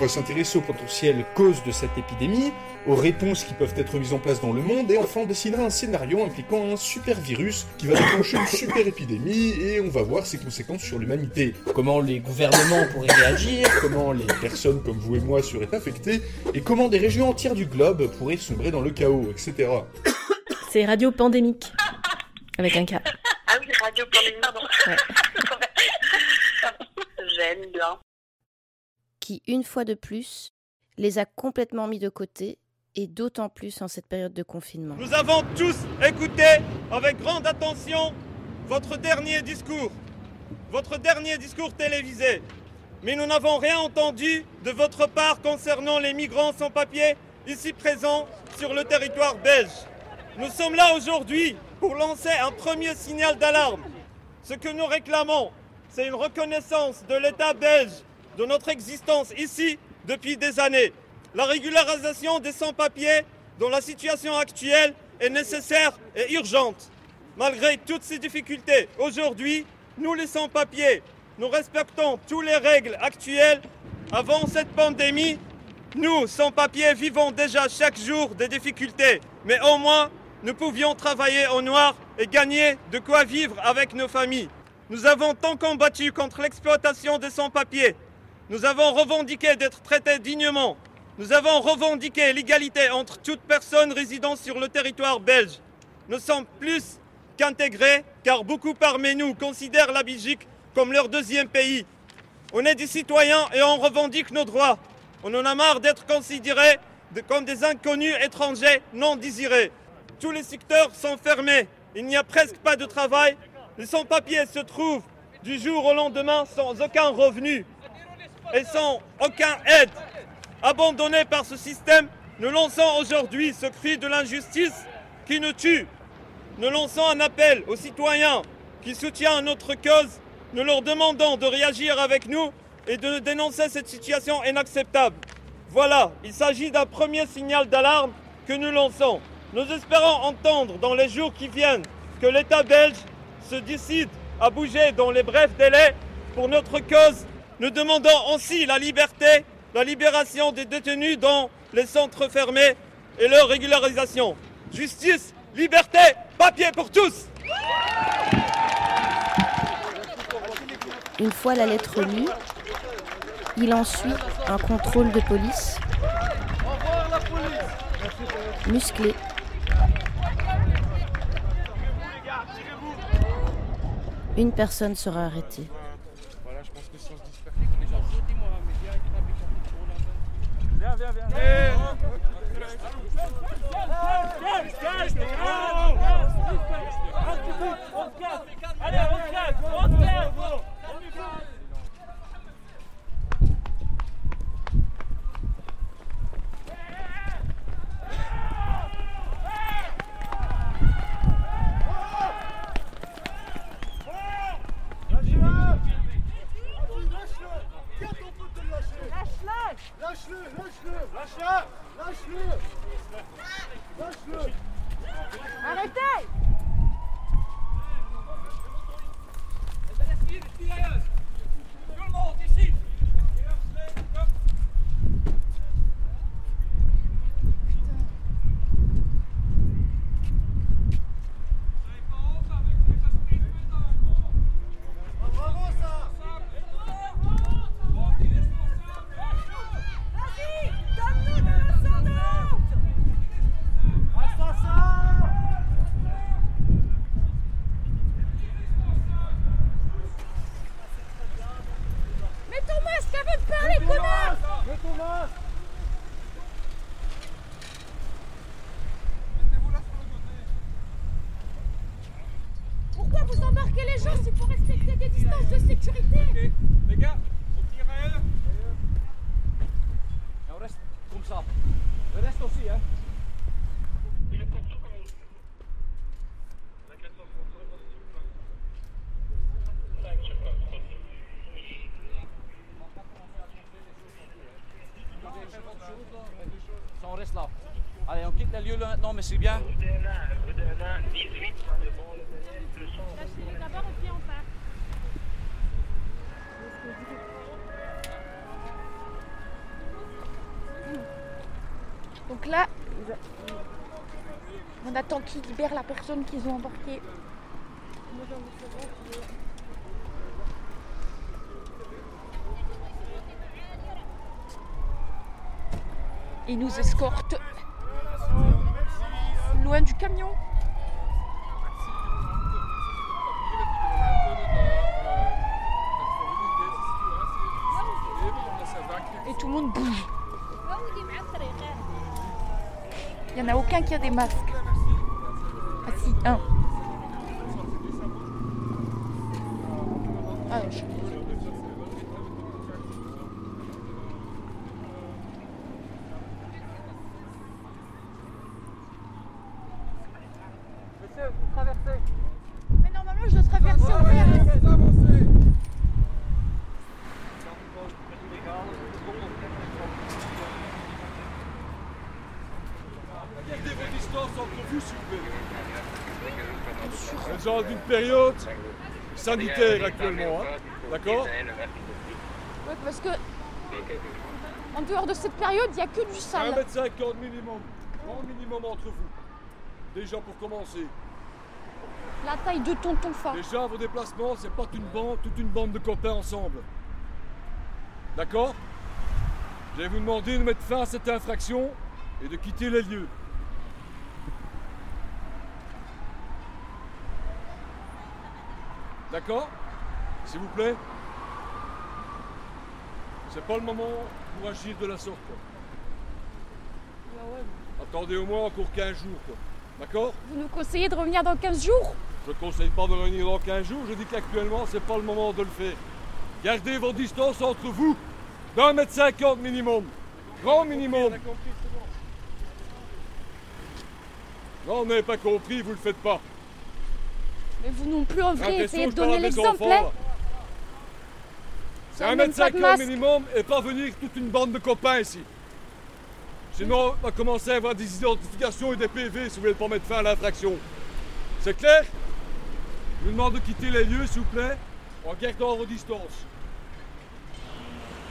Va s'intéresser aux potentielles causes de cette épidémie, aux réponses qui peuvent être mises en place dans le monde, et enfin on dessinera un scénario impliquant un super virus qui va déclencher une super épidémie, et on va voir ses conséquences sur l'humanité. Comment les gouvernements pourraient réagir, comment les personnes comme vous et moi seraient affectées, et comment des régions entières du globe pourraient sombrer dans le chaos, etc. C'est Radio Pandémique. Avec un K. Ah oui, Radio Pandémie, pardon. Ouais. J'aime bien. Une fois de plus, les a complètement mis de côté, et d'autant plus en cette période de confinement. Nous avons tous écouté avec grande attention votre dernier discours, votre dernier discours télévisé. Mais nous n'avons rien entendu de votre part concernant les migrants sans papier ici présents sur le territoire belge. Nous sommes là aujourd'hui pour lancer un premier signal d'alarme. Ce que nous réclamons, c'est une reconnaissance de l'État belge de notre existence ici depuis des années. La régularisation des sans-papiers dont la situation actuelle est nécessaire et urgente. Malgré toutes ces difficultés, aujourd'hui, nous les sans-papiers, nous respectons toutes les règles actuelles. Avant cette pandémie, nous, sans-papiers, vivons déjà chaque jour des difficultés. Mais au moins, nous pouvions travailler au noir et gagner de quoi vivre avec nos familles. Nous avons tant combattu contre l'exploitation des sans-papiers. Nous avons revendiqué d'être traités dignement. Nous avons revendiqué l'égalité entre toutes personnes résidant sur le territoire belge. Nous sommes plus qu'intégrés car beaucoup parmi nous considèrent la Belgique comme leur deuxième pays. On est des citoyens et on revendique nos droits. On en a marre d'être considérés comme des inconnus étrangers non désirés. Tous les secteurs sont fermés. Il n'y a presque pas de travail. Les sans-papiers se trouvent du jour au lendemain sans aucun revenu et sans aucune aide. Abandonnés par ce système, nous lançons aujourd'hui ce cri de l'injustice qui nous tue. Nous lançons un appel aux citoyens qui soutiennent notre cause. Nous leur demandons de réagir avec nous et de dénoncer cette situation inacceptable. Voilà, il s'agit d'un premier signal d'alarme que nous lançons. Nous espérons entendre dans les jours qui viennent que l'État belge se décide à bouger dans les brefs délais pour notre cause. Nous demandons aussi la liberté, la libération des détenus dans les centres fermés et leur régularisation. Justice, liberté, papier pour tous Une fois la lettre lue, il ensuit un contrôle de police musclé. Une personne sera arrêtée. Viens, viens, viens. Reste, reste, reste. Allez, on casse, on casse, on casse. les gens, c'est pour respecter des distances de sécurité. Les gars, on tire à eux. Et on reste comme ça. Le reste aussi, hein. On reste là. Allez, on quitte le lieu là maintenant, mais c'est bien. Qu'ils libèrent la personne qu'ils ont embarquée. Ils nous escortent loin du camion. Et tout le monde bouge. Il n'y en a aucun qui a des masques. Ah. Ah, Mais normalement, je dois traverser au vert. Gardez vos distances entre vous, s'il vous plaît. On est dans une période sanitaire actuellement, hein. D'accord Ouais, parce que en dehors de cette période, il n'y a que du sale. 1m50 minimum. Grand minimum entre vous. Déjà pour commencer. La taille de tonton Fa. Déjà, vos déplacements, c'est pas une bande, toute une bande de copains ensemble. D'accord? Je vais vous demander de mettre fin à cette infraction et de quitter les lieux. D'accord S'il vous plaît C'est pas le moment pour agir de la sorte. quoi. Attendez au moins encore 15 jours. quoi. D'accord Vous nous conseillez de revenir dans 15 jours? Je ne conseille pas de revenir dans 15 jours, je dis qu'actuellement, c'est pas le moment de le faire. Gardez vos distances entre vous d'un mètre cinquante minimum. Grand minimum. Non, vous n'avez pas compris, vous le faites pas. Mais vous non plus en vrai, essayez de donner l'exemple. hein. C'est Vous avez un même mètre pas de cinquante masque. minimum et pas venir toute une bande de copains ici. Sinon, on va commencer à avoir des identifications et des PV si vous voulez pas mettre fin à l'infraction. C'est clair? Je vous demande de quitter les lieux, s'il vous plaît, en gardant vos distances.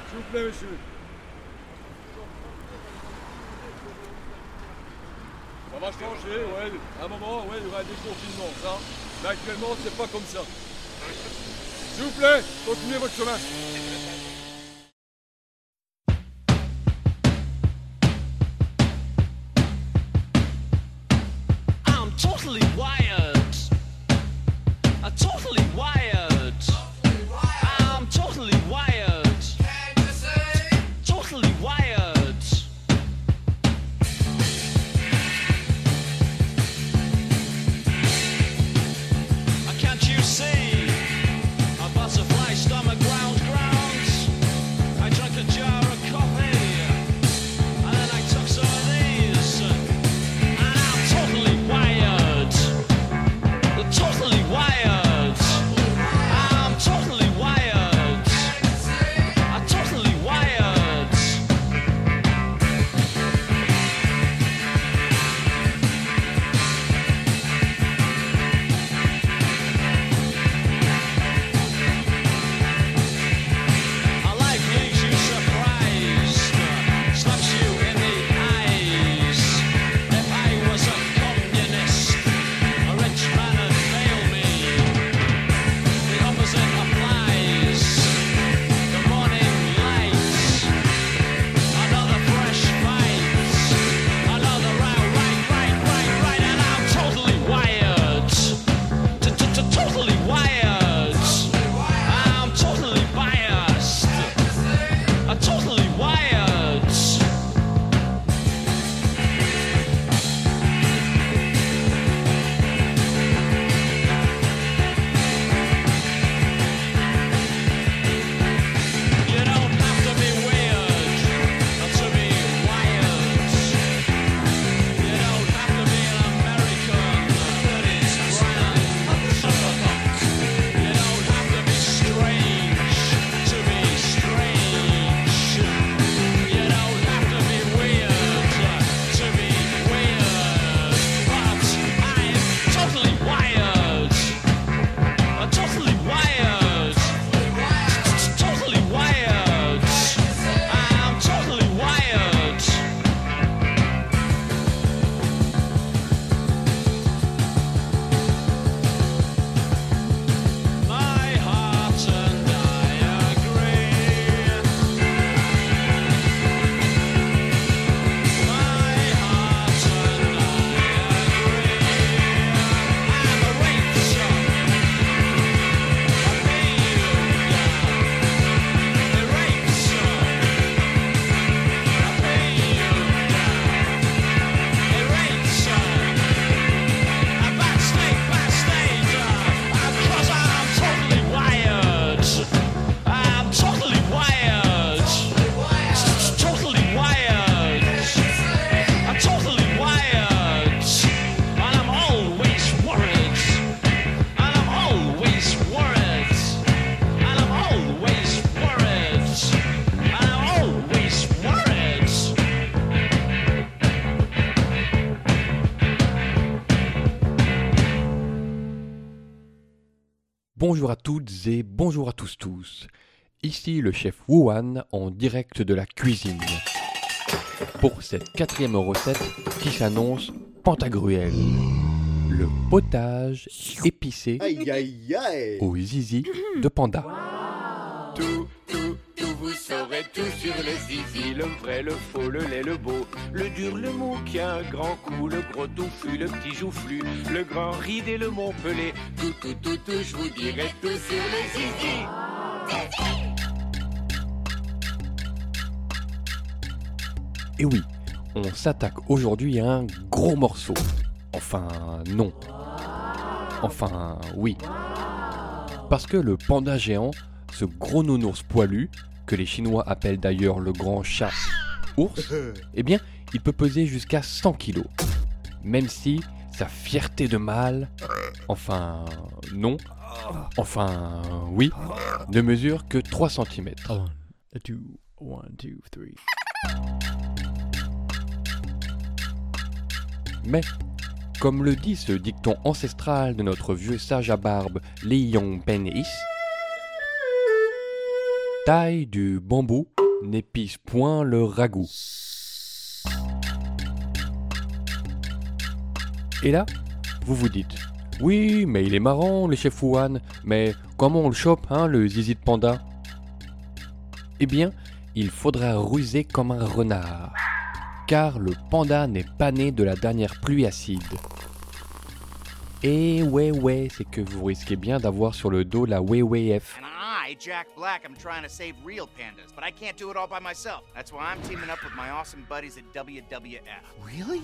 S'il vous plaît, monsieur. Ça va changer, ouais. À un moment, ouais, il y aura des confinements, ça. Mais actuellement, c'est pas comme ça. S'il vous plaît, continuez votre chemin. Bonjour à toutes et bonjour à tous tous. Ici le chef Wuhan en direct de la cuisine. Pour cette quatrième recette qui s'annonce Pantagruel. Le potage épicé Aïe aïe aïe au zizi de panda. Tout, tout, tout, vous saurez tout sur le zizi, le vrai, le faux, le laid, le beau, le dur, le mou qui a un grand cou, le gros touffu, le petit joufflu, le grand ride et le montpelé. Tout, tout, tout, tout, je vous dirai tout sur le zizi. Et oui, on s'attaque aujourd'hui à un gros morceau. Enfin, non. Enfin, oui. Parce que le panda géant, ce gros nounours poilu, que les Chinois appellent d'ailleurs le grand chat ours, eh bien, il peut peser jusqu'à 100 kilos. Même si sa fierté de mâle, enfin, non, enfin, oui, ne mesure que 3 cm. Mais, comme le dit ce dicton ancestral de notre vieux sage à barbe, Lion Penis, taille du bambou n'épice point le ragoût. Et là, vous vous dites, oui, mais il est marrant, le chef Wuhan, mais comment on le chope, hein, le zizi de panda? Eh bien, il faudra ruser comme un renard, car le panda n'est pas né de la dernière pluie acide. Et ouais, ouais, c'est que vous risquez bien d'avoir sur le dos la WWF. And I, Jack Black, I'm trying to save real pandas, but I can't do it all by myself. That's why I'm teaming up with my awesome buddies at WWF. Really?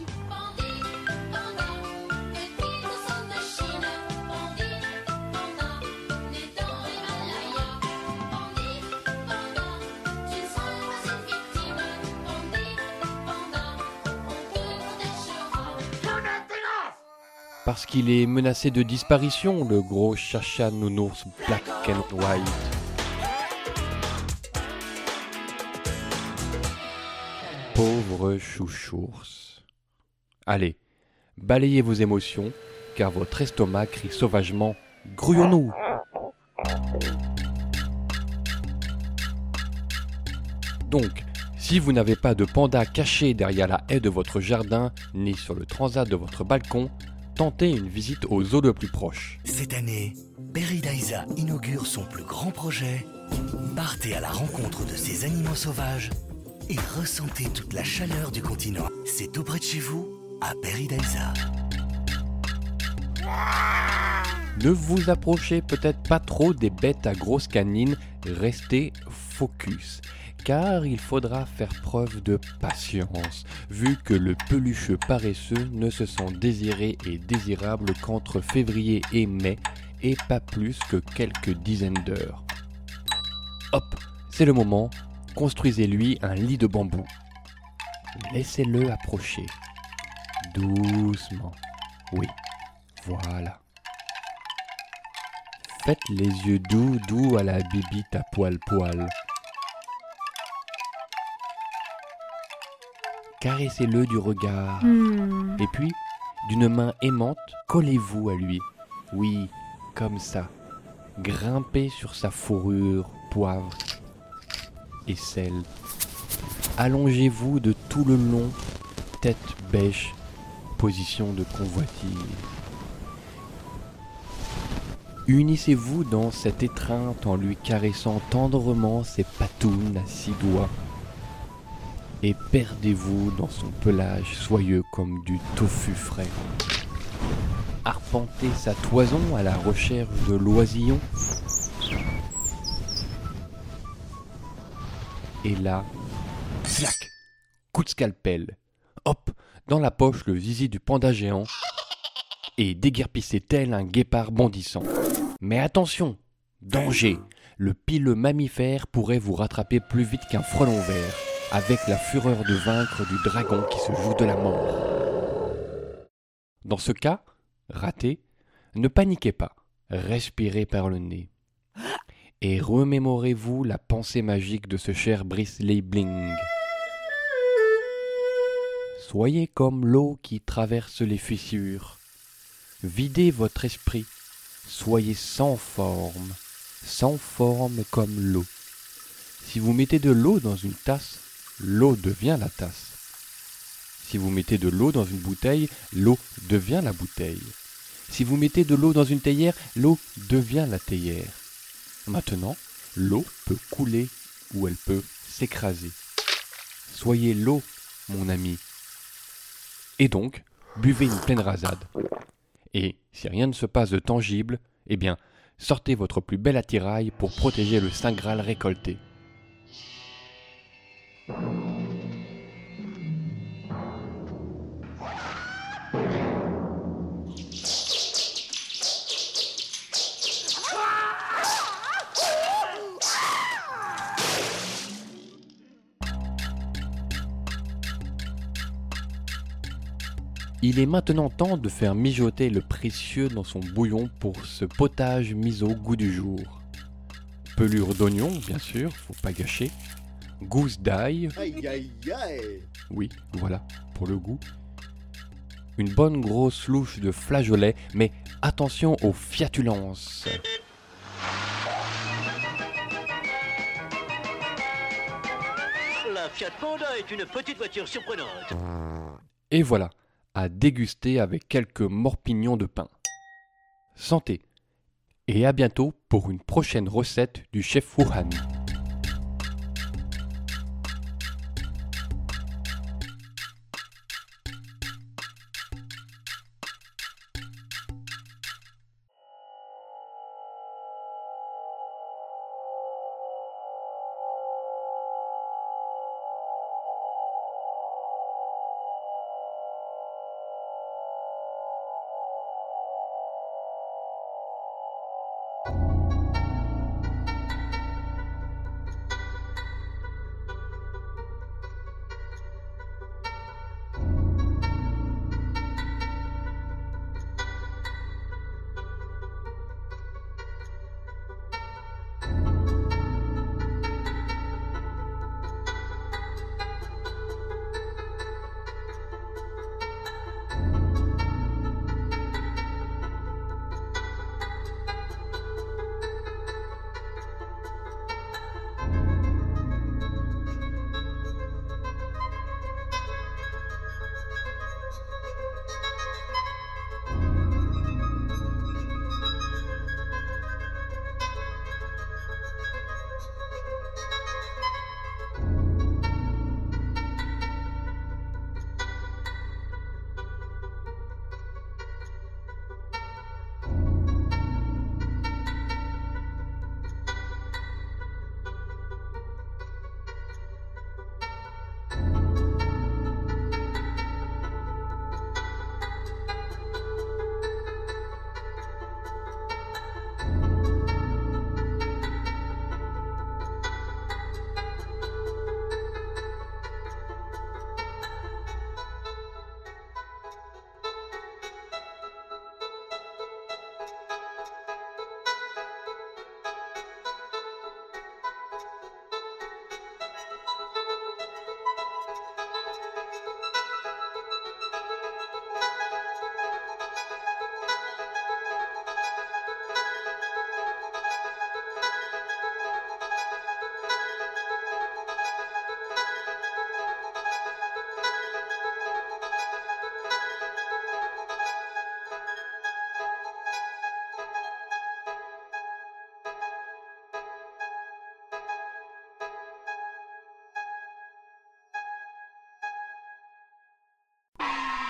Parce qu'il est menacé de disparition, le gros chacha nounours black and white. Pauvre chouchours. Allez, balayez vos émotions, car votre estomac crie sauvagement Grouillons-nous Donc, si vous n'avez pas de panda caché derrière la haie de votre jardin, ni sur le transat de votre balcon, tentez une visite au zoo le plus proche. Cette année, Peridaisa inaugure son plus grand projet. Partez à la rencontre de ces animaux sauvages et ressentez toute la chaleur du continent. C'est tout près de chez vous, à Peridaisa. Ne vous approchez peut-être pas trop des bêtes à grosses canines, restez focus, car il faudra faire preuve de patience, vu que le peluche paresseux ne se sent désiré et désirable qu'entre février et mai, et pas plus que quelques dizaines d'heures. Hop, c'est le moment, construisez-lui un lit de bambou. Laissez-le approcher. Doucement. Oui, voilà. Faites les yeux doux, doux à la bibite à poil-poil. Caressez-le du regard. Hmm. Et puis, d'une main aimante, collez-vous à lui. Oui, comme ça. Grimpez sur sa fourrure, poivre et sel. Allongez-vous de tout le long, tête bêche, position de convoitise. Unissez-vous dans cette étreinte en lui caressant tendrement ses patounes à six doigts. Et perdez-vous dans son pelage soyeux comme du tofu frais. Arpentez sa toison à la recherche de l'oisillon. Et là, flac, coup de scalpel. Hop, dans la poche le zizi du panda géant. Et déguerpissez tel un guépard bondissant. Mais attention, danger, le pileux mammifère pourrait vous rattraper plus vite qu'un frelon vert, avec la fureur de vaincre du dragon qui se joue de la mort. Dans ce cas, raté, ne paniquez pas, respirez par le nez. Et remémorez-vous la pensée magique de ce cher Brice Leibling. Soyez comme l'eau qui traverse les fissures. Videz votre esprit, Soyez sans forme, sans forme comme l'eau. Si vous mettez de l'eau dans une tasse, l'eau devient la tasse. Si vous mettez de l'eau dans une bouteille, l'eau devient la bouteille. Si vous mettez de l'eau dans une théière, l'eau devient la théière. Maintenant, l'eau peut couler ou elle peut s'écraser. Soyez l'eau, mon ami. Et donc, buvez une pleine rasade. Et si rien ne se passe de tangible, eh bien, sortez votre plus bel attirail pour protéger le Saint Graal récolté. Il est maintenant temps de faire mijoter le précieux dans son bouillon pour ce potage mis au goût du jour. Pelure d'oignon, bien sûr, faut pas gâcher. Gousse d'ail, Aïe aïe aïe oui, voilà, pour le goût. Une bonne grosse louche de flageolet, mais attention aux fiatulences. La Fiat Panda est une petite voiture surprenante. Et voilà, à déguster avec quelques morpignons de pain. Santé Et à bientôt pour une prochaine recette du chef Wuhan.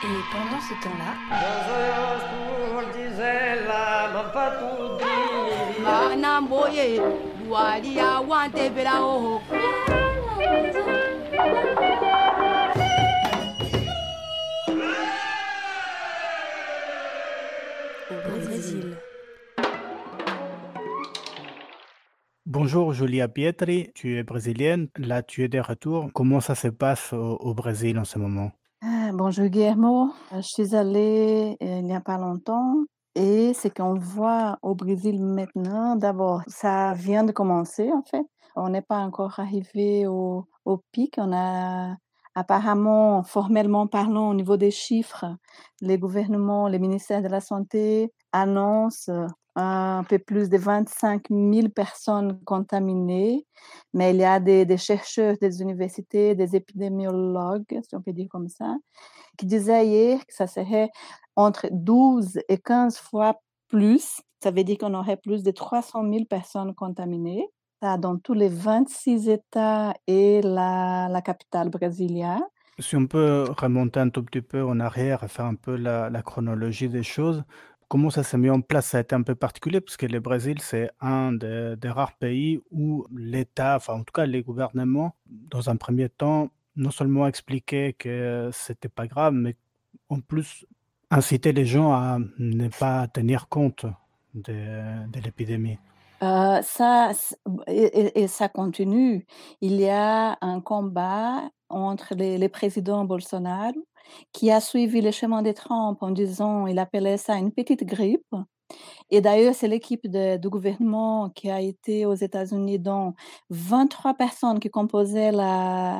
Et pendant ce temps-là. Bonjour Julia Pietri, tu es brésilienne, là tu es de retour. Comment ça se passe au, Brésil en ce moment? Bonjour Guillermo, Euh, je suis allée euh, il n'y a pas longtemps et ce qu'on voit au Brésil maintenant, d'abord, ça vient de commencer en fait. On n'est pas encore arrivé au, au pic. On a apparemment, formellement parlant, au niveau des chiffres, les gouvernements, les ministères de la Santé annoncent un peu plus de 25 000 personnes contaminées, mais il y a des, chercheurs des universités, des épidémiologues, si on peut dire comme ça, qui disaient hier que ça serait entre 12 et 15 fois plus. Ça veut dire qu'on aurait plus de 300 000 personnes contaminées. Dans tous les 26 États et la, la capitale brésilienne. Si on peut remonter un tout petit peu en arrière faire un peu la chronologie des choses, comment ça s'est mis en place? Ça a été un peu particulier parce que le Brésil, c'est un des, rares pays où l'État, enfin en tout cas les gouvernements, dans un premier temps, non seulement expliquaient que c'était pas grave, mais en plus inciter les gens à ne pas tenir compte de l'épidémie. Euh, ça, et, ça continue. Il y a un combat entre les, les présidents Bolsonaro qui a suivi le chemin de Trump en disant, il appelait ça une petite grippe. Et d'ailleurs, c'est l'équipe du gouvernement qui a été aux États-Unis, dont 23 personnes qui composaient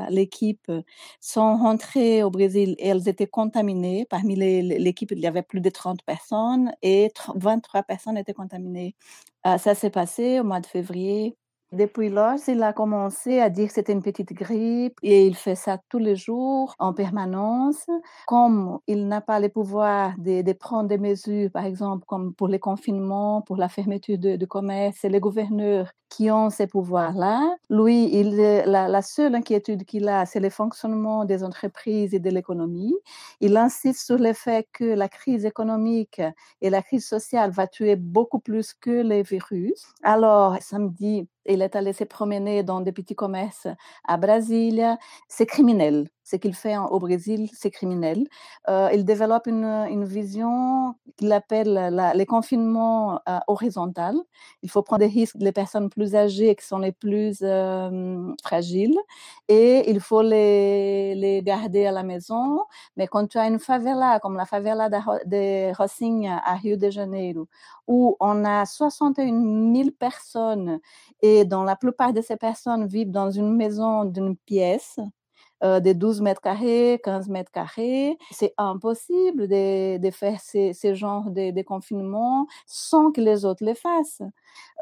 l'équipe sont rentrées au Brésil et elles étaient contaminées. Parmi l'équipe, il y avait plus de 30 personnes et 23 personnes étaient contaminées. Euh, ça s'est passé au mois de février depuis lors, il a commencé à dire que c'était une petite grippe et il fait ça tous les jours en permanence. Comme il n'a pas le pouvoir de, prendre des mesures, par exemple, comme pour les confinements, pour la fermeture de, de commerce, c'est les gouverneurs qui ont ces pouvoirs-là. Lui, la, la seule inquiétude qu'il a, c'est le fonctionnement des entreprises et de l'économie. Il insiste sur le fait que la crise économique et la crise sociale va tuer beaucoup plus que les virus. Alors, samedi, il est allé se promener dans des petits commerces à Brasilia. C'est criminel. Ce qu'il fait au Brésil, c'est criminel. Euh, il développe une, vision qu'il appelle les confinements euh, horizontal. Il faut prendre des risques les personnes plus âgées qui sont les plus euh, fragiles et il faut les, les garder à la maison. Mais quand tu as une favela comme la favela de, de Rocinha à Rio de Janeiro, où on a 61 000 personnes et dont la plupart de ces personnes vivent dans une maison d'une pièce, euh, de 12 mètres carrés, 15 mètres carrés. C'est impossible de, faire ces genres de, confinements sans que les autres les fassent.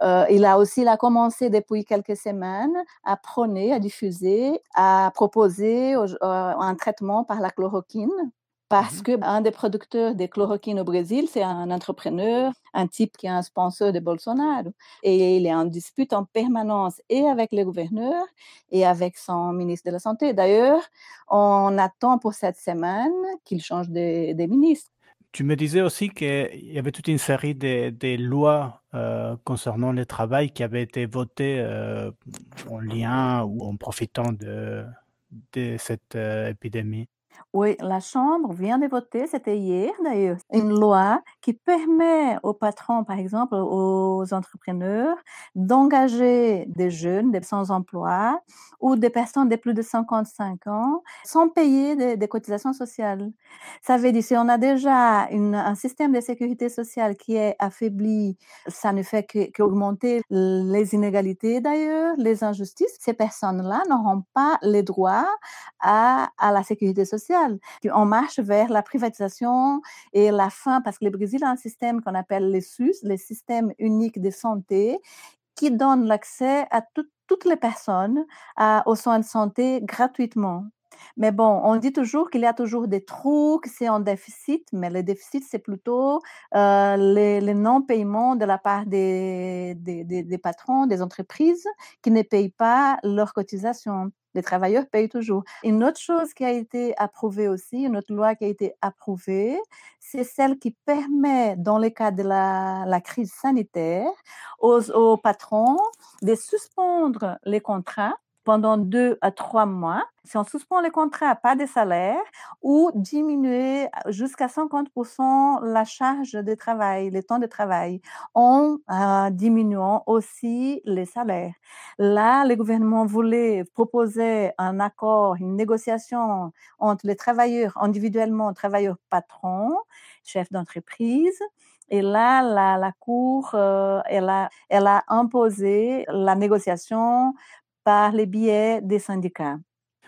Euh, il a aussi il a commencé depuis quelques semaines à prôner, à diffuser, à proposer euh, un traitement par la chloroquine parce que un des producteurs de chloroquine au Brésil, c'est un entrepreneur, un type qui est un sponsor de Bolsonaro. Et il est en dispute en permanence et avec le gouverneur et avec son ministre de la Santé. D'ailleurs, on attend pour cette semaine qu'il change de, de, ministre. Tu me disais aussi qu'il y avait toute une série de, de lois euh, concernant le travail qui avaient été votées euh, en lien ou en profitant de, de cette euh, épidémie. Oui, la Chambre vient de voter, c'était hier d'ailleurs, une loi qui permet aux patrons, par exemple, aux entrepreneurs, d'engager des jeunes, des sans-emploi ou des personnes de plus de 55 ans sans payer des, cotisations sociales. Ça veut dire si on a déjà un système de sécurité sociale qui est affaibli, ça ne fait qu'augmenter les inégalités d'ailleurs, les injustices. Ces personnes-là n'auront pas les droits à la sécurité sociale. On marche vers la privatisation et la fin, parce que le Brésil a un système qu'on appelle les SUS, le système unique de santé, qui donne l'accès à tout, toutes les personnes aux soins de santé gratuitement. Mais bon, on dit toujours qu'il y a toujours des trous, que c'est en déficit, mais le déficit, c'est plutôt euh, les, les non-paiements de la part des, patrons, des entreprises qui ne payent pas leurs cotisations. Les travailleurs payent toujours. Une autre chose qui a été approuvée aussi, une autre loi qui a été approuvée, c'est celle qui permet, dans le cas de la, la crise sanitaire, aux, aux patrons de suspendre les contrats pendant deux à trois mois, si on suspend les contrats, pas de salaire, ou diminuer jusqu'à 50% la charge de travail, le temps de travail, en euh, diminuant aussi les salaires. Là, le gouvernement voulait proposer un accord, une négociation entre les travailleurs individuellement, travailleurs patrons, chefs d'entreprise, et là, la, Cour, euh, elle a imposé la négociation par les biais des syndicats.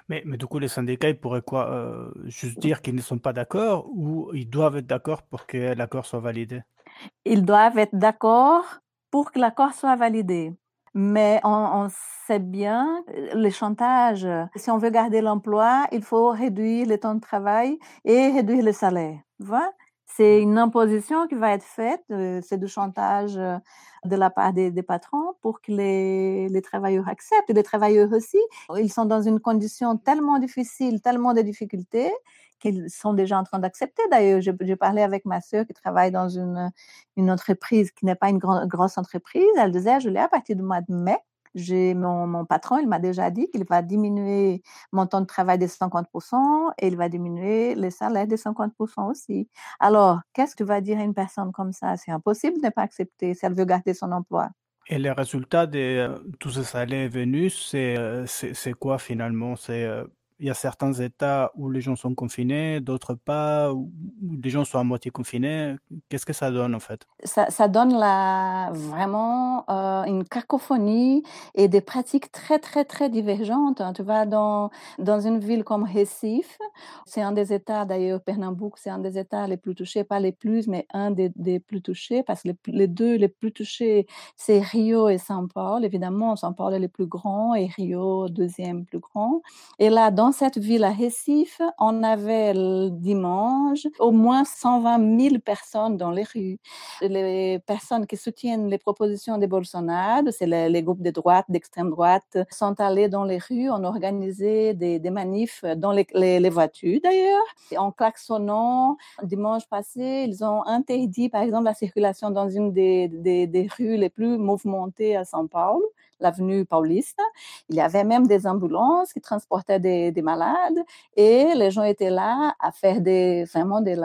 Mais, mais, du coup, les syndicats, ils pourraient quoi euh, Juste dire qu'ils ne sont pas d'accord ou ils doivent être d'accord pour que l'accord soit validé? Ils doivent être d'accord pour que l'accord soit validé. Mais on, on, sait bien le chantage. Si on veut garder l'emploi, il faut réduire le temps de travail et réduire le salaire. Voilà. C'est une imposition qui va être faite, c'est du chantage de la part des, des patrons pour que les, les, travailleurs acceptent. Et les travailleurs aussi, ils sont dans une condition tellement difficile, tellement de difficultés qu'ils sont déjà en train d'accepter. D'ailleurs, j'ai parlé avec ma sœur qui travaille dans une, une entreprise qui n'est pas une grosse entreprise. Elle disait, je l'ai à partir du mois de mai, j'ai mon, mon, patron, il m'a déjà dit qu'il va diminuer mon temps de travail de 50% et il va diminuer les salaires de 50% aussi. Alors, qu'est-ce que tu vas dire à une personne comme ça? C'est impossible de ne pas accepter si elle veut garder son emploi. Et les résultats de tous ces salaires venus, c'est quoi finalement? C'est il y a certains États où les gens sont confinés, d'autres pas, où les gens sont à moitié confinés. Qu'est-ce que ça donne en fait? Ça, donne vraiment euh, une cacophonie et des pratiques très très très divergentes. Tu vas dans, dans une ville comme Recife, c'est un des États d'ailleurs, Pernambouc, c'est un des États les plus touchés, pas les plus, mais un des, des plus touchés, parce que les, les, deux les plus touchés, c'est Rio et São Paulo. Évidemment, São Paulo est le plus grand et Rio deuxième plus grand. Et là, dans dans cette ville à Recife, on avait le dimanche au moins 120 000 personnes dans les rues. Les personnes qui soutiennent les propositions de Bolsonaro, c'est les, groupes de droite, d'extrême droite, sont allés dans les rues, on organisé des, manifs dans les voitures d'ailleurs. En klaxonnant, dimanche passé, ils ont interdit par exemple la circulation dans une des, des, des rues les plus mouvementées à São Paulo l'avenue Paulista. Il y avait même des ambulances qui transportaient des, des, malades et les gens étaient là à faire des, vraiment de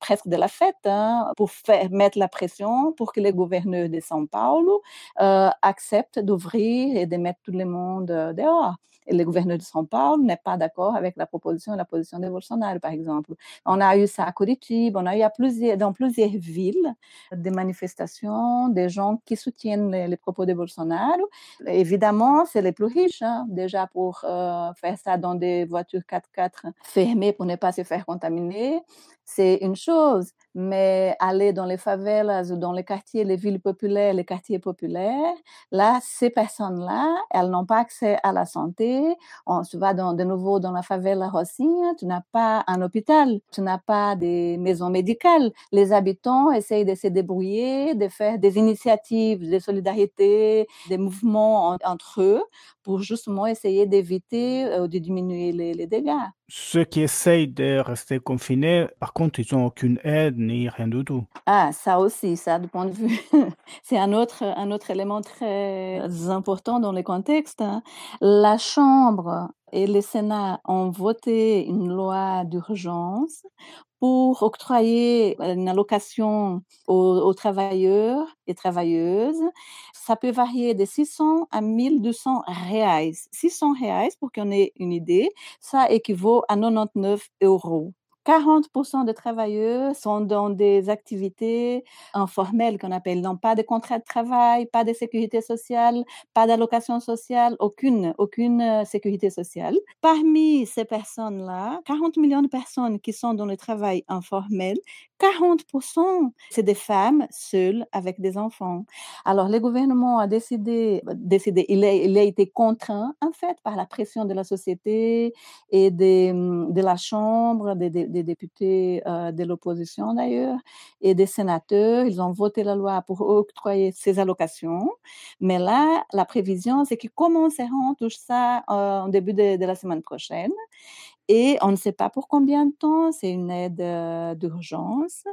presque de la fête hein, pour mettre la pression pour que les gouverneurs de São Paulo euh, acceptent d'ouvrir et de mettre tout le monde dehors. Le gouverneur de São Paulo n'est pas d'accord avec la proposition la position de Bolsonaro, par exemple. On a eu ça à Curitiba, on a eu dans plusieurs villes des manifestations, des gens qui soutiennent les, les propos de Bolsonaro. Évidemment, c'est les plus riches, hein, déjà pour euh, faire ça dans des voitures 4x4 fermées pour ne pas se faire contaminer c'est une chose, mais aller dans les favelas ou dans les quartiers, les villes populaires, les quartiers populaires, là, ces personnes-là, elles n'ont pas accès à la santé. On se va dans, de nouveau dans la favela Rocinha, tu n'as pas un hôpital, tu n'as pas des maisons médicales. Les habitants essayent de se débrouiller, de faire des initiatives de solidarité, des mouvements en, entre eux pour justement essayer d'éviter ou de diminuer les dégâts. Ceux qui essayent de rester confinés, par contre, ils n'ont aucune aide ni rien du tout. Ah, ça aussi, ça, du point de vue. C'est un autre, un autre élément très important dans le contexte. Hein. La Chambre et le Sénat ont voté une loi d'urgence pour octroyer une allocation aux, aux, travailleurs et travailleuses. Ça peut varier de 600 à 1200 reais. 600 reais, pour qu'on ait une idée, ça équivaut à 99 euros. 40% des travailleurs sont dans des activités informelles qu'on appelle, donc pas de contrat de travail, pas de sécurité sociale, pas d'allocation sociale, aucune, aucune sécurité sociale. Parmi ces personnes-là, 40 millions de personnes qui sont dans le travail informel, 40%, c'est des femmes seules avec des enfants. Alors, le gouvernement a décidé, décidé il, a, il a été contraint, en fait, par la pression de la société et de, de la Chambre, des, des députés euh, de l'opposition d'ailleurs, et des sénateurs. Ils ont voté la loi pour octroyer ces allocations. Mais là, la prévision, c'est qu'ils commenceront tout ça euh, en début de, de la semaine prochaine. Et on ne sait pas pour combien de temps, c'est une aide euh, d'urgence.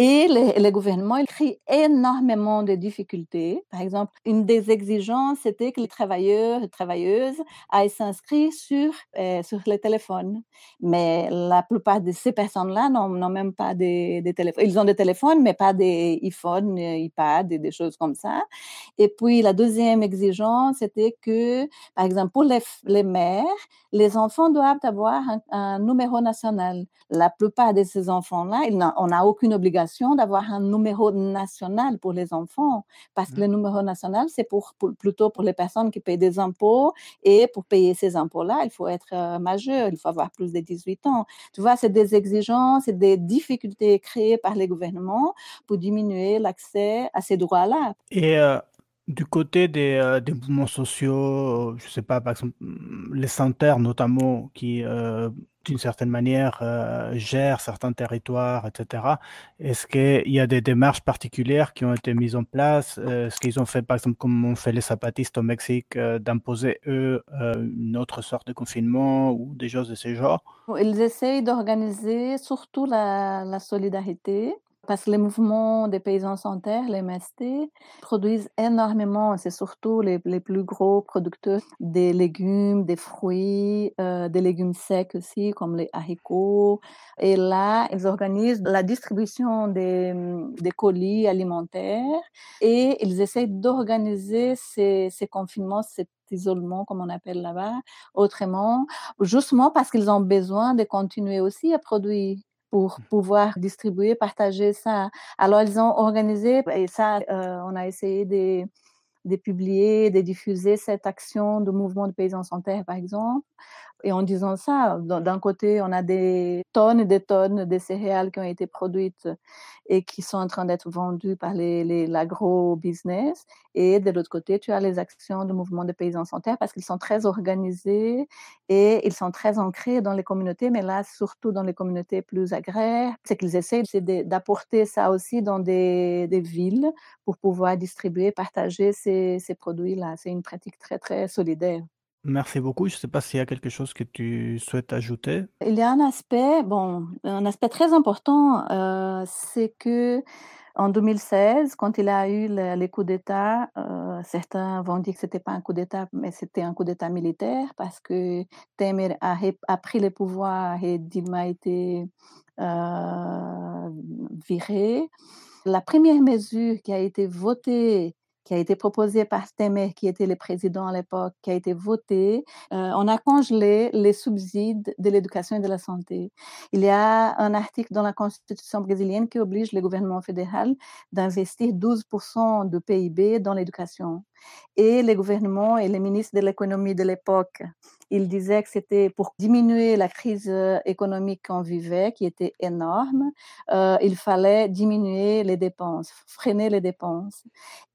Et le, le, gouvernement crée énormément de difficultés. Par exemple, une des exigences, c'était que les travailleurs et travailleuses aillent s'inscrire sur, euh, sur les téléphones. Mais la plupart de ces personnes-là n'ont même pas des, des, téléphones. Ils ont des téléphones, mais pas des iPhones, iPad et des choses comme ça. Et puis, la deuxième exigence, c'était que, par exemple, pour les, les mères, les enfants doivent avoir un, un numéro national. La plupart de ces enfants-là, on n'a aucune obligation d'avoir un numéro national pour les enfants, parce que le numéro national, c'est pour, pour- plutôt pour les personnes qui payent des impôts, et pour payer ces impôts-là, il faut être euh, majeur, il faut avoir plus de 18 ans. Tu vois, c'est des exigences, c'est des difficultés créées par les gouvernements pour diminuer l'accès à ces droits-là. Et euh, du côté des, euh, des mouvements sociaux, je sais pas, par exemple, les sanitaires notamment, qui euh, d'une certaine manière euh, gèrent certains territoires, etc. Est-ce qu'il y a des démarches particulières qui ont été mises en place? Euh, Est-ce qu'ils ont fait, par exemple, comme ont fait les zapatistes au Mexique, euh, d'imposer eux une autre sorte de confinement ou des choses de ce genre? Ils essayent d'organiser surtout la solidarité parce que les mouvements des paysans sans terre, les MST, produisent énormément. C'est surtout les, plus gros producteurs des légumes, des fruits, euh, des légumes secs aussi, comme les haricots. Et là, ils organisent la distribution des, colis alimentaires et ils essayent d'organiser ces, ces confinements, cet isolement, comme on appelle là-bas, autrement, justement parce qu'ils ont besoin de continuer aussi à produire pour pouvoir distribuer, partager ça. Alors, ils ont organisé, et ça, euh, on a essayé de, de publier, de diffuser cette action de mouvement de paysans sans terre, par exemple. Et en disant ça, d'un côté, on a des tonnes et des tonnes de céréales qui ont été produites et qui sont en train d'être vendues par l'agro-business. Et de l'autre côté, tu as les actions de mouvement de paysans sans terre parce qu'ils sont très organisés et ils sont très ancrés dans les communautés, mais là, surtout dans les communautés plus agraires. C'est qu'ils essaient d'apporter ça aussi dans des, des, villes pour pouvoir distribuer, partager ces produits-là. C'est une pratique très, très solidaire. Merci beaucoup. Je ne sais pas s'il y a quelque chose que tu souhaites ajouter. Il y a un aspect, bon, un aspect très important, euh, c'est que en 2016, quand il a eu le, les coups d'État, euh, certains vont dire que c'était pas un coup d'État, mais c'était un coup d'État militaire parce que Temer a, pris le pouvoir et Dilma a été euh, viré. La première mesure qui a été votée qui a été proposé par Temer, qui était le président à l'époque, qui a été voté, euh, on a congelé les subsides de l'éducation et de la santé. Il y a un article dans la constitution brésilienne qui oblige le gouvernement fédéral d'investir 12% de PIB dans l'éducation. Et les gouvernements et les ministres de l'économie de l'époque, ils disaient que c'était pour diminuer la crise économique qu'on vivait, qui était énorme, euh, il fallait diminuer les dépenses, freiner les dépenses.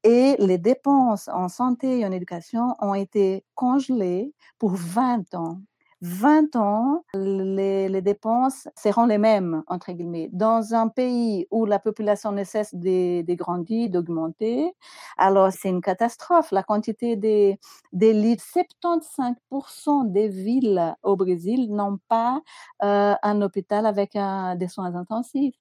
Et les dépenses en santé et en éducation ont été congelées pour 20 ans. 20 ans, les, dépenses seront les mêmes, entre guillemets. Dans un pays où la population ne cesse de, grandir, d'augmenter, alors c'est une catastrophe. La quantité des, des lits, 75% des villes au Brésil n'ont pas euh, un hôpital avec des soins intensifs.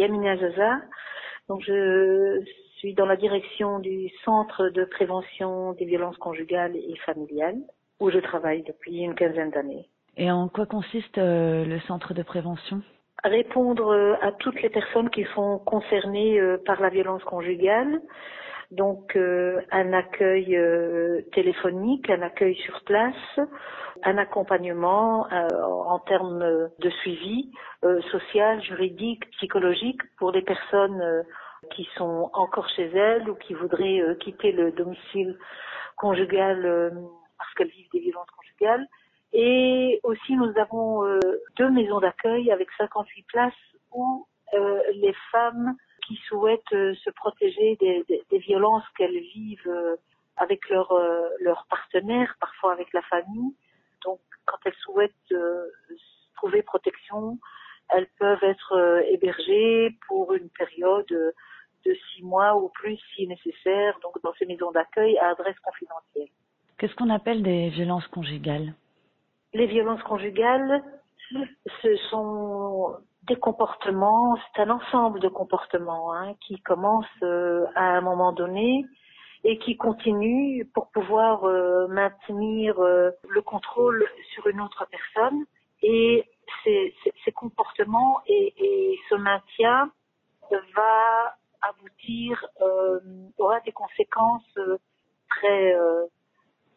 Yamina Zaza. Donc, je suis dans la direction du Centre de prévention des violences conjugales et familiales, où je travaille depuis une quinzaine d'années. Et en quoi consiste euh, le centre de prévention? Répondre euh, à toutes les personnes qui sont concernées euh, par la violence conjugale. Donc, euh, un accueil euh, téléphonique, un accueil sur place, un accompagnement euh, en termes de suivi euh, social, juridique, psychologique pour les personnes euh, qui sont encore chez elles ou qui voudraient euh, quitter le domicile conjugal parce qu'elles vivent des violences conjugales. Et aussi, nous avons deux maisons d'accueil avec 58 places où les femmes qui souhaitent euh, se protéger des, des- des violences qu'elles vivent euh, avec leur, euh, leur partenaire, parfois avec la famille. Donc, quand elles souhaitent trouver protection, elles peuvent être hébergées pour une période de six mois ou plus si nécessaire, donc dans ces maisons d'accueil à adresse confidentielle. Qu'est-ce qu'on appelle des violences conjugales? Les violences conjugales, ce sont des comportements, c'est un ensemble de comportements hein, qui commencent euh, à un moment donné et qui continuent pour pouvoir euh, maintenir euh, le contrôle sur une autre personne. Et ces, ces- ces comportements et, et ce maintien va aboutir, euh, aura des conséquences euh, très euh,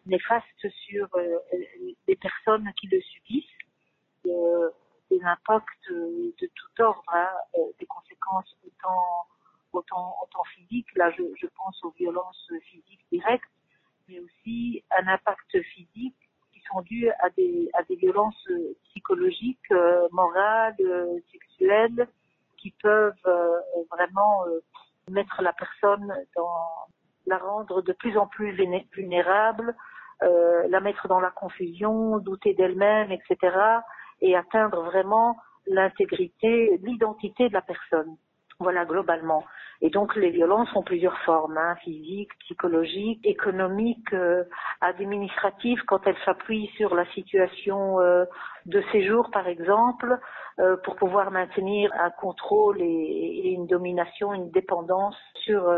néfastes sur les personnes qui le subissent, des impacts euh, de tout ordre, hein, euh, des conséquences autant, autant, autant physiques, là je, pense aux violences physiques directes, mais aussi un impact physique qui sont dus à des, à des violences euh, psychologiques, morales, sexuelles, qui peuvent vraiment mettre la personne dans la rendre de plus en plus vulnérable, la mettre dans la confusion, douter d'elle-même, etc. et atteindre vraiment l'intégrité, l'identité de la personne. Voilà, globalement. Et donc, les violences ont plusieurs formes, hein, physiques, psychologiques, économiques, euh, administratives, quand elles s'appuient sur la situation euh, de séjour, par exemple, euh, pour pouvoir maintenir un contrôle et, une domination, une dépendance sur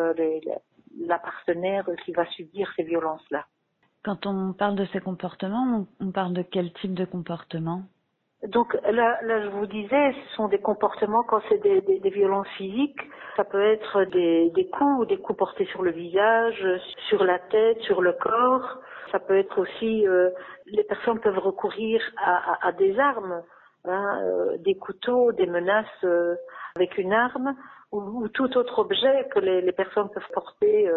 la partenaire qui va subir ces violences-là. Quand on parle de ces comportements, on parle de quel type de comportement? Donc là, là, je vous disais, ce sont des comportements quand c'est des, des- des violences physiques. Ça peut être des, des coups, des coups portés sur le visage, sur la tête, sur le corps. Ça peut être aussi, euh, les personnes peuvent recourir à, à- à des armes, hein, euh, des couteaux, des menaces euh, avec une arme ou, ou tout autre objet que les, les personnes peuvent porter.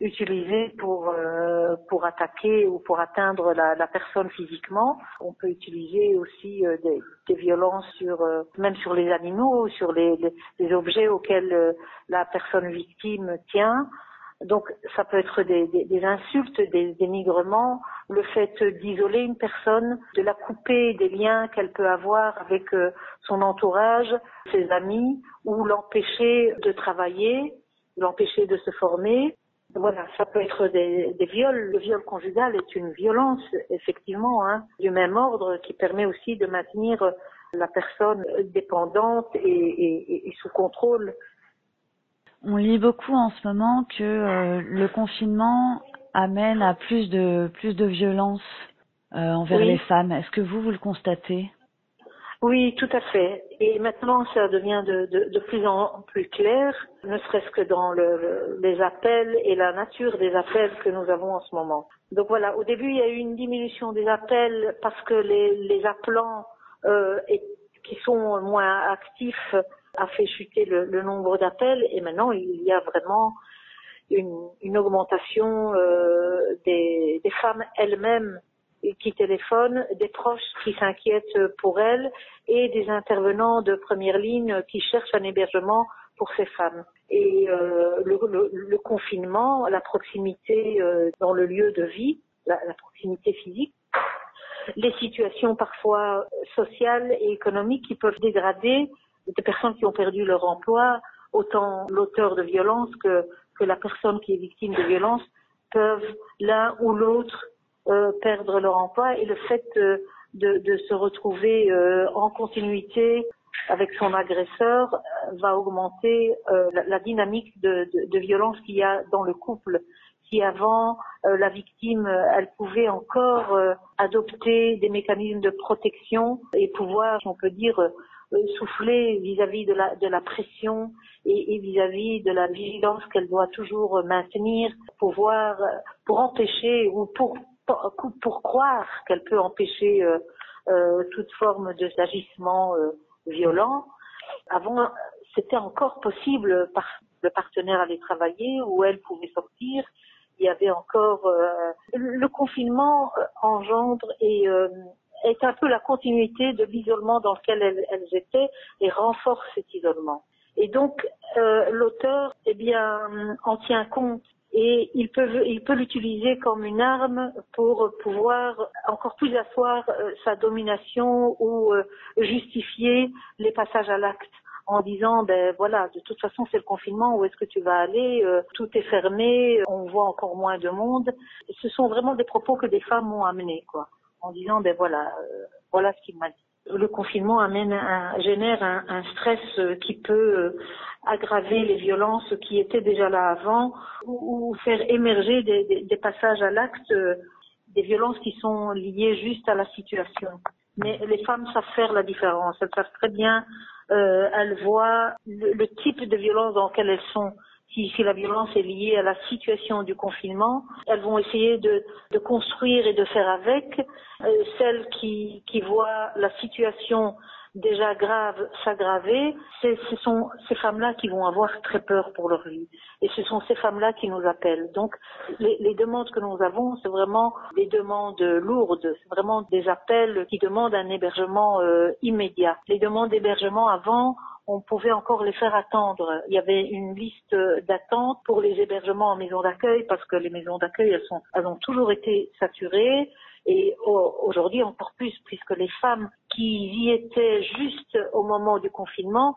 Utiliser pour euh, pour attaquer ou pour atteindre la, la personne physiquement. On peut utiliser aussi euh, des, des violences sur euh, même sur les animaux, sur les, les, les objets auxquels euh, la personne victime tient. Donc ça peut être des, des, des insultes, des dénigrements, le fait d'isoler une personne, de la couper des liens qu'elle peut avoir avec euh, son entourage, ses amis, ou l'empêcher de travailler, l'empêcher de se former. Voilà, ça peut être des, des viols. Le viol conjugal est une violence, effectivement, hein, du même ordre qui permet aussi de maintenir la personne dépendante et, et- et sous contrôle. On lit beaucoup en ce moment que euh, le confinement amène à plus de plus de violence euh, envers Oui. les femmes. Est-ce que vous vous le constatez? Oui, tout à fait. Et maintenant, ça devient de, de, de plus en plus clair, ne serait-ce que dans le, le- les appels et la nature des appels que nous avons en ce moment. Donc voilà, au début, il y a eu une diminution des appels parce que les, les appelants euh, qui sont moins actifs a fait chuter le, le nombre d'appels et maintenant, il y a vraiment une, une augmentation euh, des, des femmes elles-mêmes qui téléphonent, des proches qui s'inquiètent pour elles et des intervenants de première ligne qui cherchent un hébergement pour ces femmes. Et euh, le, le- le confinement, la proximité euh, dans le lieu de vie, la, la proximité physique, les situations parfois sociales et économiques qui peuvent dégrader des personnes qui ont perdu leur emploi, autant l'auteur de violence que, que la personne qui est victime de violence peuvent l'un ou l'autre perdre leur emploi et le fait euh, de, de se retrouver euh, en continuité avec son agresseur euh, va augmenter euh, la, la dynamique de, de, de violence qu'il y a dans le couple. Si avant euh, la victime, euh, elle pouvait encore euh, adopter des mécanismes de protection et pouvoir, on peut dire, euh, souffler vis-à-vis de la, de la pression et vis-à-vis de la vigilance qu'elle doit toujours euh, maintenir, pouvoir, euh, pour empêcher ou pour, pour, croire qu'elle peut empêcher euh, euh, toute forme d'agissement euh, violent. Avant, c'était encore possible, par, le partenaire allait travailler ou elle pouvait sortir. Il y avait encore euh, le confinement euh, engendre et est un peu la continuité de l'isolement dans lequel elles, elles étaient et renforce cet isolement. Et donc l'auteur, eh bien, en tient compte et il peut il peut l'utiliser comme une arme pour pouvoir encore plus asseoir euh, sa domination ou euh, justifier les passages à l'acte en disant ben voilà de toute façon c'est le confinement où est-ce que tu vas aller Euh, tout est fermé on voit encore moins de monde. Ce sont vraiment des propos que des femmes m'ont amenés quoi en disant ben voilà voilà ce qu'il m'a dit le confinement amène un, génère un, un stress euh, qui peut euh, aggraver les violences qui étaient déjà là avant ou, ou faire émerger des, des- des passages à l'acte euh, des violences qui sont liées juste à la situation. Mais les femmes savent faire la différence. Elles savent très bien, euh, elles voient le, le type de violence dans lequel elles sont. Si, si la violence est liée à la situation du confinement, elles vont essayer de, de construire et de faire avec. Euh, celles qui, qui voient la situation déjà grave s'aggraver, ce sont ces femmes-là qui vont avoir très peur pour leur vie. Et ce sont ces femmes-là qui nous appellent. Donc, les, les demandes que nous avons, c'est vraiment des demandes lourdes, c'est vraiment des appels qui demandent un hébergement euh, immédiat. Les demandes d'hébergement avant, on pouvait encore les faire attendre. Il y avait une liste d'attente pour les hébergements en maison d'accueil parce que les maisons d'accueil, elles, sont, elles ont toujours été saturées. Et au- aujourd'hui encore plus, puisque les femmes qui y étaient juste au moment du confinement,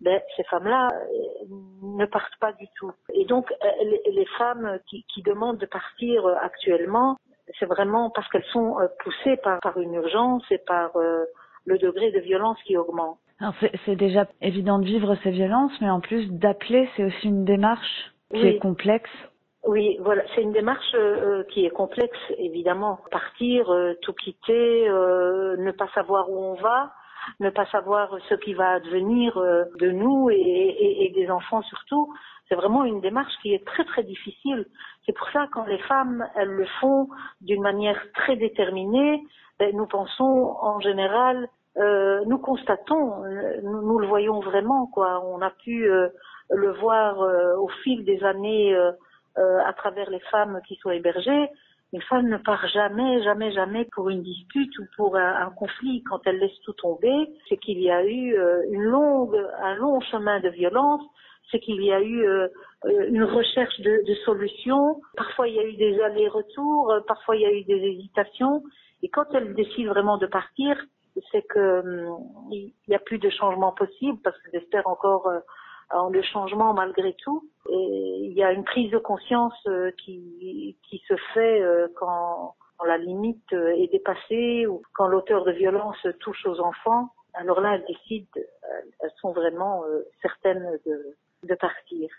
ben, ces femmes-là euh, ne partent pas du tout. Et donc, euh, les, femmes qui, qui demandent de partir euh, actuellement, c'est vraiment parce qu'elles sont poussées par, par une urgence et par le degré de violence qui augmente. C'est déjà évident de vivre ces violences, mais en plus d'appeler, c'est aussi une démarche qui Oui. est complexe. Oui, voilà, c'est une démarche euh, qui est complexe, évidemment. Partir, euh, tout quitter, euh, ne pas savoir où on va, ne pas savoir ce qui va advenir euh, de nous et, et- et des enfants surtout. C'est vraiment une démarche qui est très très difficile. C'est pour ça quand les femmes elles le font d'une manière très déterminée, ben, nous pensons en général, euh, nous constatons, euh, nous, le voyons vraiment quoi. On a pu euh, le voir euh, au fil des années. euh, euh, à travers les femmes qui sont hébergées, une femme ne part jamais, jamais, jamais pour une dispute ou pour un, conflit. Quand elle laisse tout tomber, c'est qu'il y a eu une longue, un long chemin de violence, c'est qu'il y a eu euh, une recherche de, de solutions. Parfois, il y a eu des allers-retours, parfois, il y a eu des hésitations. Et quand elle décide vraiment de partir, c'est que hum, il n'y a plus de changement possible parce que j'espère encore euh, en le changement malgré tout. Et il y a une prise de conscience euh, qui, qui se fait euh, quand, la limite est dépassée ou quand l'auteur de violence touche aux enfants. Alors là, elles décident, elles- sont vraiment certaines de, de partir.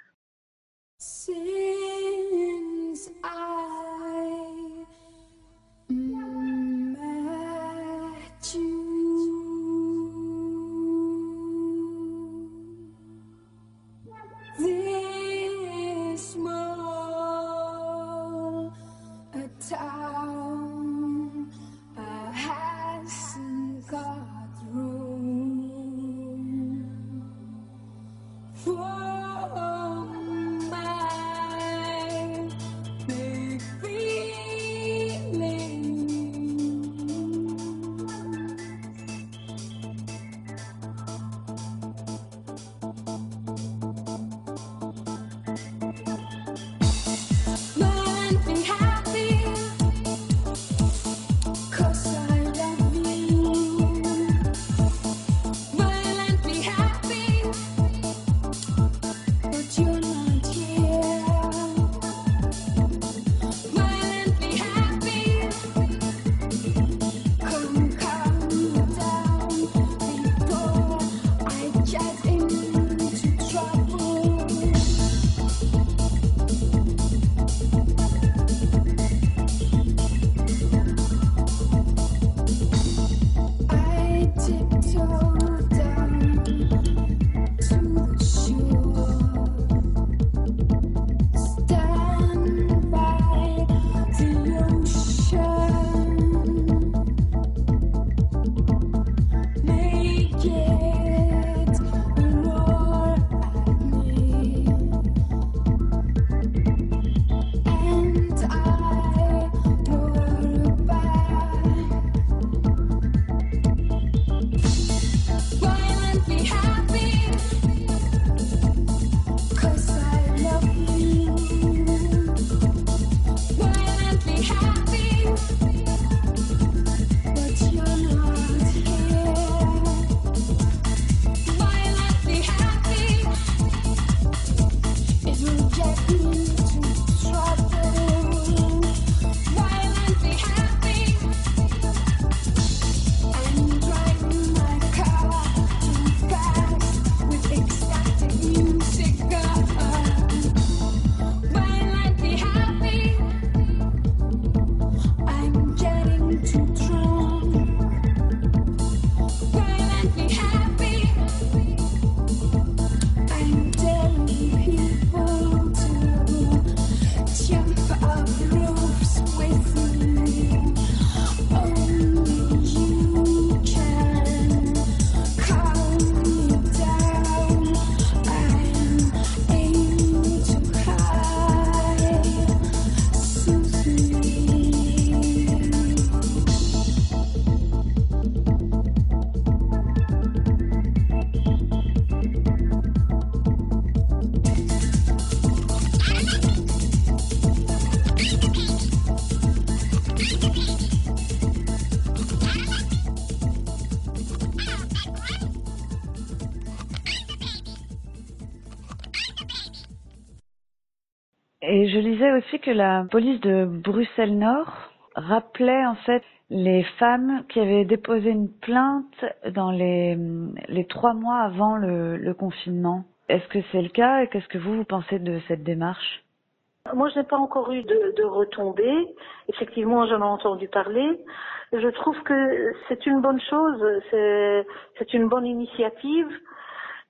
Aussi que la police de Bruxelles-Nord rappelait en fait les femmes qui avaient déposé une plainte dans les, trois mois avant le, confinement. Est-ce que c'est le cas et qu'est-ce que vous, vous pensez de cette démarche? Moi, je n'ai pas encore eu de, de retombées. Effectivement, j'en ai entendu parler. Je trouve que c'est une bonne chose, c'est une bonne initiative,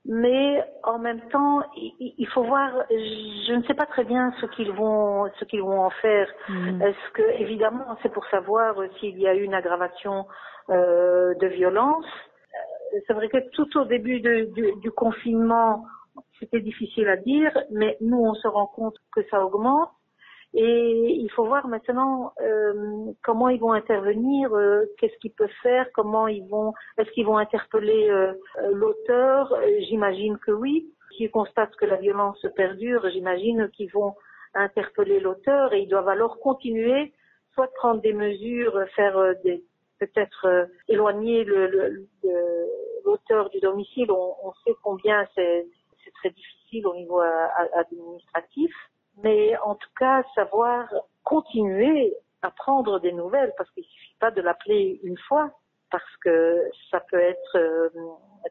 mais en même temps, il, faut voir. Je ne sais pas très bien ce qu'ils vont ce qu'ils vont en faire. Est-ce que évidemment, c'est pour savoir s'il y a eu une aggravation euh, de violence. Euh, C'est vrai que tout au début de- du, du confinement, c'était difficile à dire, mais nous, on se rend compte que ça augmente. Et il faut voir maintenant euh, comment ils vont intervenir, euh, qu'est-ce qu'ils peuvent faire, comment ils vont, est-ce qu'ils vont interpeller euh, euh, l'auteur? Euh, J'imagine que oui. S'ils constatent que la violence perdure, j'imagine qu'ils vont interpeller l'auteur et ils doivent alors continuer, soit prendre des mesures, faire euh, des peut-être éloigner l'auteur du domicile. On, on sait combien c'est très difficile au niveau administratif, mais en tout cas savoir continuer à prendre des nouvelles parce qu'il suffit pas de l'appeler une fois parce que ça peut être euh,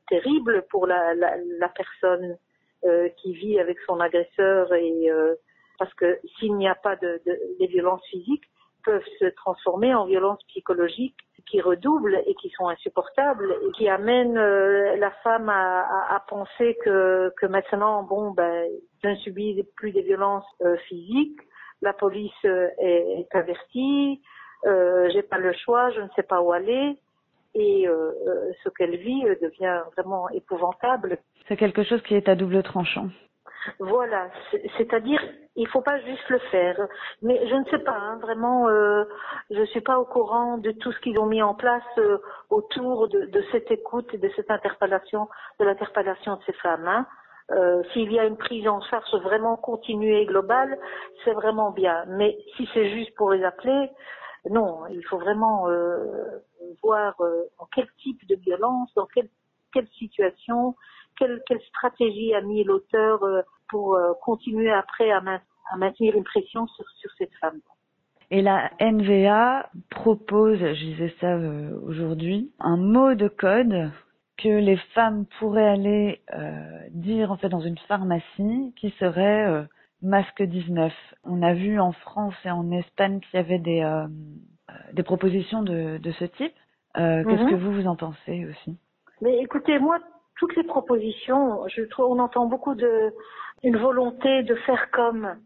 terrible pour la, la, la personne euh, qui vit avec son agresseur et euh, parce que s'il n'y a pas de, de les violences physiques peuvent se transformer en violences psychologiques qui redoublent et qui sont insupportables et qui amènent euh, la femme à, à, à penser que, que maintenant, bon, ben, je ne subis plus des violences euh, physiques, la police euh, est, est avertie, euh, j'ai pas le choix, je ne sais pas où aller et euh, euh, ce qu'elle vit euh, devient vraiment épouvantable. C'est quelque chose qui est à double tranchant. Voilà, c'est- c'est-à-dire, il faut pas juste le faire. Mais je ne sais pas, hein, vraiment, euh, je suis pas au courant de tout ce qu'ils ont mis en place euh, autour de, cette écoute et de cette interpellation, de l'interpellation de ces femmes. hein. Euh, S'il y a une prise en charge vraiment continue et globale, c'est vraiment bien. Mais si c'est juste pour les appeler, non, il faut vraiment euh, voir en quel type de violence, dans quelle, quelle situation, quelle, quelle stratégie a mis l'auteur euh, pour euh, continuer après à, main- à maintenir une pression sur, sur cette femme? Et la NVA propose, je disais ça euh, aujourd'hui, un mot de code que les femmes pourraient aller euh, dire en fait dans une pharmacie qui serait euh, masque 19. On a vu en France et en Espagne qu'il y avait des, euh, des propositions de, de ce type. Qu'est-ce Mhm. que vous vous en pensez aussi? Mais écoutez, moi, toutes les propositions, je trouve, on entend beaucoup de une volonté de faire comme,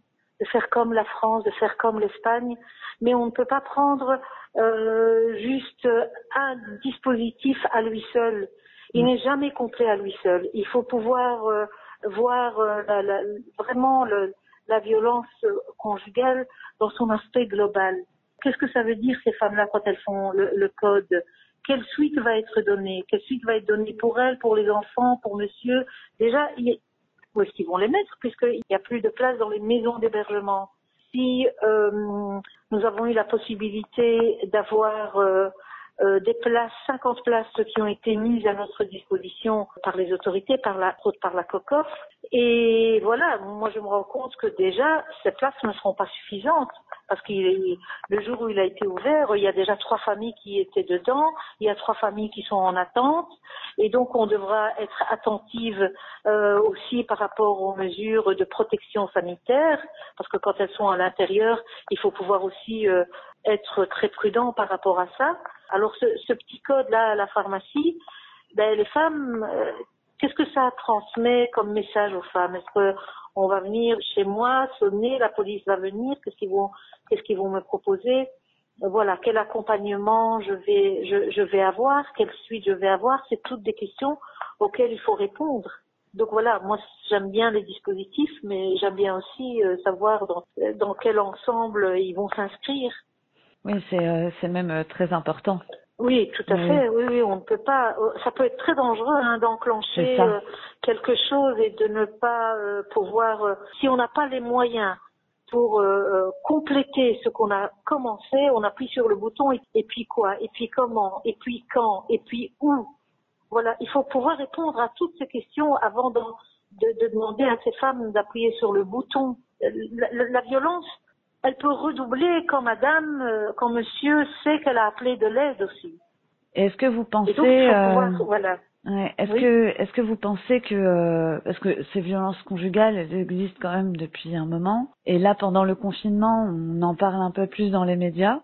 de faire comme la France, de faire comme l'Espagne, mais on ne peut pas prendre euh, juste un dispositif à lui seul. Il n'est jamais complet à lui seul. Il faut pouvoir euh, voir euh, la- la- vraiment le- la violence conjugale dans son aspect global. Qu'est-ce que ça veut dire ces femmes-là quand elles font le, le code? Quelle suite va être donnée Quelle suite va être donnée pour elles, pour les enfants, pour monsieur Déjà, où est-ce qu'ils vont les mettre puisqu'il n'y a plus de place dans les maisons d'hébergement Si euh, nous avons eu la possibilité d'avoir euh, euh, des places, 50 places qui ont été mises à notre disposition par les autorités, par la, par la COCOF. Et voilà, moi je me rends compte que déjà, ces places ne seront pas suffisantes. Parce que le jour où il a été ouvert, il y a déjà trois familles qui étaient dedans, il y a trois familles qui sont en attente, et donc on devra être attentive euh, aussi par rapport aux mesures de protection sanitaire, parce que quand elles sont à l'intérieur, il faut pouvoir aussi euh, être très prudent par rapport à ça. Alors ce, ce petit code-là à la pharmacie, ben, les femmes, euh, qu'est-ce que ça transmet comme message aux femmes? Est-ce que on va venir chez moi sonner, la police va venir, qu'est-ce qu'ils vont, qu'est-ce qu'ils vont me proposer? Voilà, quel accompagnement je vais, je, vais avoir, quelle suite je vais avoir, c'est toutes des questions auxquelles il faut répondre. Donc voilà, moi j'aime bien les dispositifs, mais j'aime bien aussi euh, savoir dans, dans quel ensemble ils vont s'inscrire. Oui, c'est euh, c'est même euh, très important. Oui, tout à Oui. fait. Oui, oui, on ne peut pas. euh, Ça peut être très dangereux hein, d'enclencher euh, quelque chose et de ne pas euh, pouvoir. euh, si on n'a pas les moyens pour euh, euh, compléter ce qu'on a commencé, on appuie sur le bouton et, et puis quoi Et puis comment Et puis quand Et puis où Voilà, il faut pouvoir répondre à toutes ces questions avant d'en- de, de demander à ces femmes d'appuyer sur le bouton la, la- la violence, elle peut redoubler quand madame, euh, quand monsieur sait qu'elle a appelé de l'aide aussi. Est-ce que vous pensez, donc, pouvoir, euh, voilà. ouais, est-ce Oui. que, est-ce que vous pensez que, euh, parce que ces violences conjugales, elles existent quand même depuis un moment, et là pendant le confinement, on en parle un peu plus dans les médias,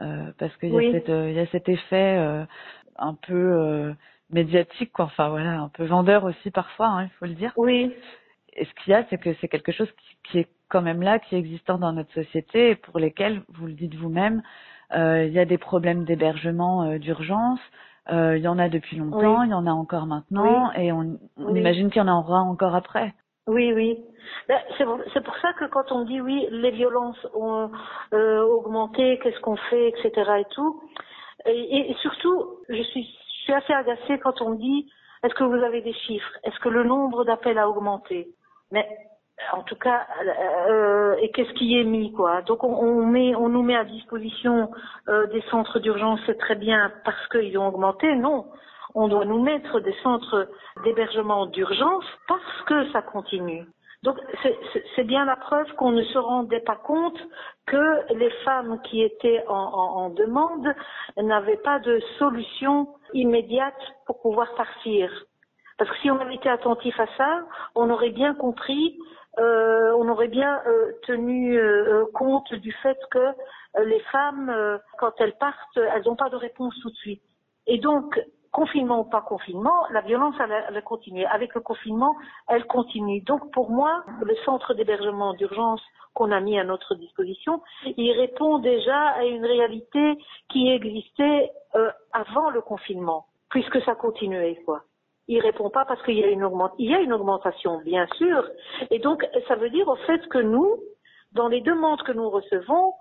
euh, parce qu'il y a cette, euh, il y a cet effet euh, un peu euh, médiatique, quoi. Enfin voilà, un peu vendeur aussi parfois, hein, il faut le dire. Oui. Et ce qu'il y a, c'est que c'est quelque chose qui, qui est quand même là, qui est existant dans notre société, et pour lesquels, vous le dites vous-même, euh, il y a des problèmes d'hébergement euh, d'urgence. euh, il y en a depuis longtemps, Oui. il y en a encore maintenant, et on, on Oui. imagine qu'il y en aura encore après. Oui, oui. Ben, C'est pour, c'est pour ça que quand on dit oui, les violences ont euh, augmenté, qu'est-ce qu'on fait, etc. et tout. Et, et surtout, je suis, je suis assez agacée quand on dit est-ce que vous avez des chiffres? Est-ce que le nombre d'appels a augmenté? Mais en tout cas, euh, et qu'est-ce qui est mis quoi Donc on, met, on nous met à disposition euh, des centres d'urgence, c'est très bien parce qu'ils ont augmenté. Non, on doit nous mettre des centres d'hébergement d'urgence parce que ça continue. Donc c'est- bien la preuve qu'on ne se rendait pas compte que les femmes qui étaient en, en- en demande n'avaient pas de solution immédiate pour pouvoir partir. Parce que si on avait été attentif à ça, on aurait bien compris, euh, on aurait bien euh, tenu euh, compte du fait que les femmes, quand elles partent, elles n'ont pas de réponse tout de suite. Et donc, confinement ou pas confinement, la violence, elle, elle a continué. Avec le confinement, elle continue. Donc, pour moi, le centre d'hébergement d'urgence qu'on a mis à notre disposition, il répond déjà à une réalité qui existait avant le confinement, puisque ça continuait, quoi. Il répond pas parce qu'il y a une augment- il y a une augmentation, bien sûr. Et donc, ça veut dire au fait que nous, dans les demandes que nous recevons,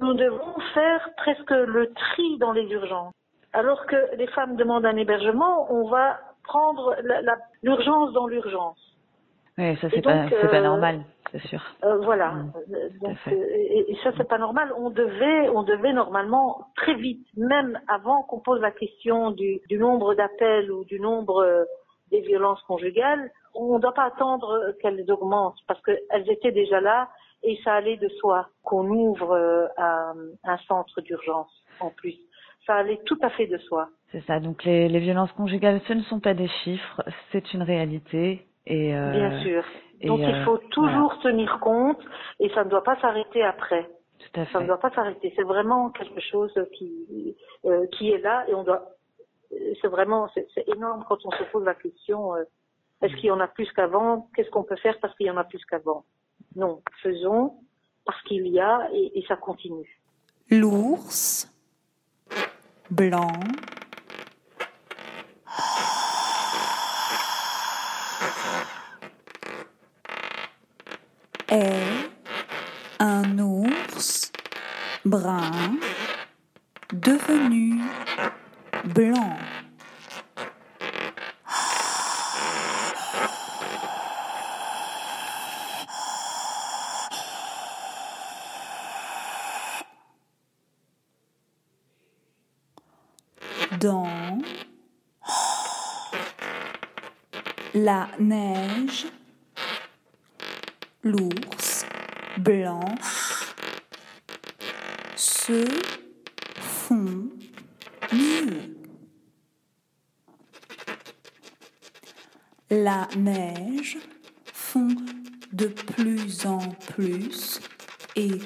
nous devons faire presque le tri dans les urgences. Alors que les femmes demandent un hébergement, on va prendre l'urgence dans l'urgence. Oui, ça c'est pas, pas euh, normal, c'est sûr. Euh, voilà. Euh, Donc, euh, et, et ça c'est pas normal. On devait, on devait normalement très vite, même avant qu'on pose la question du, du nombre d'appels ou du nombre euh, des violences conjugales, on ne doit pas attendre qu'elles augmentent parce qu'elles étaient déjà là et ça allait de soi qu'on ouvre un, un centre d'urgence en plus. Ça allait tout à fait de soi. C'est ça. Donc les, les violences conjugales, ce ne sont pas des chiffres, c'est une réalité. Et euh, Bien sûr. Et, Donc il euh, faut toujours tenir compte et ça ne doit pas s'arrêter après. Tout à Ça ne doit pas s'arrêter. C'est vraiment quelque chose qui euh, qui est là et on doit. C'est vraiment c'est c'est énorme quand on se pose la question euh, est-ce qu'il y en a plus qu'avant? Qu'est-ce qu'on peut faire parce qu'il y en a plus qu'avant? Non, faisons parce qu'il y a et, et ça continue. L'ours blanc est un ours brun devenu blanc. Dans la neige, l'ours blanc se fond mieux. La neige fond de plus en plus et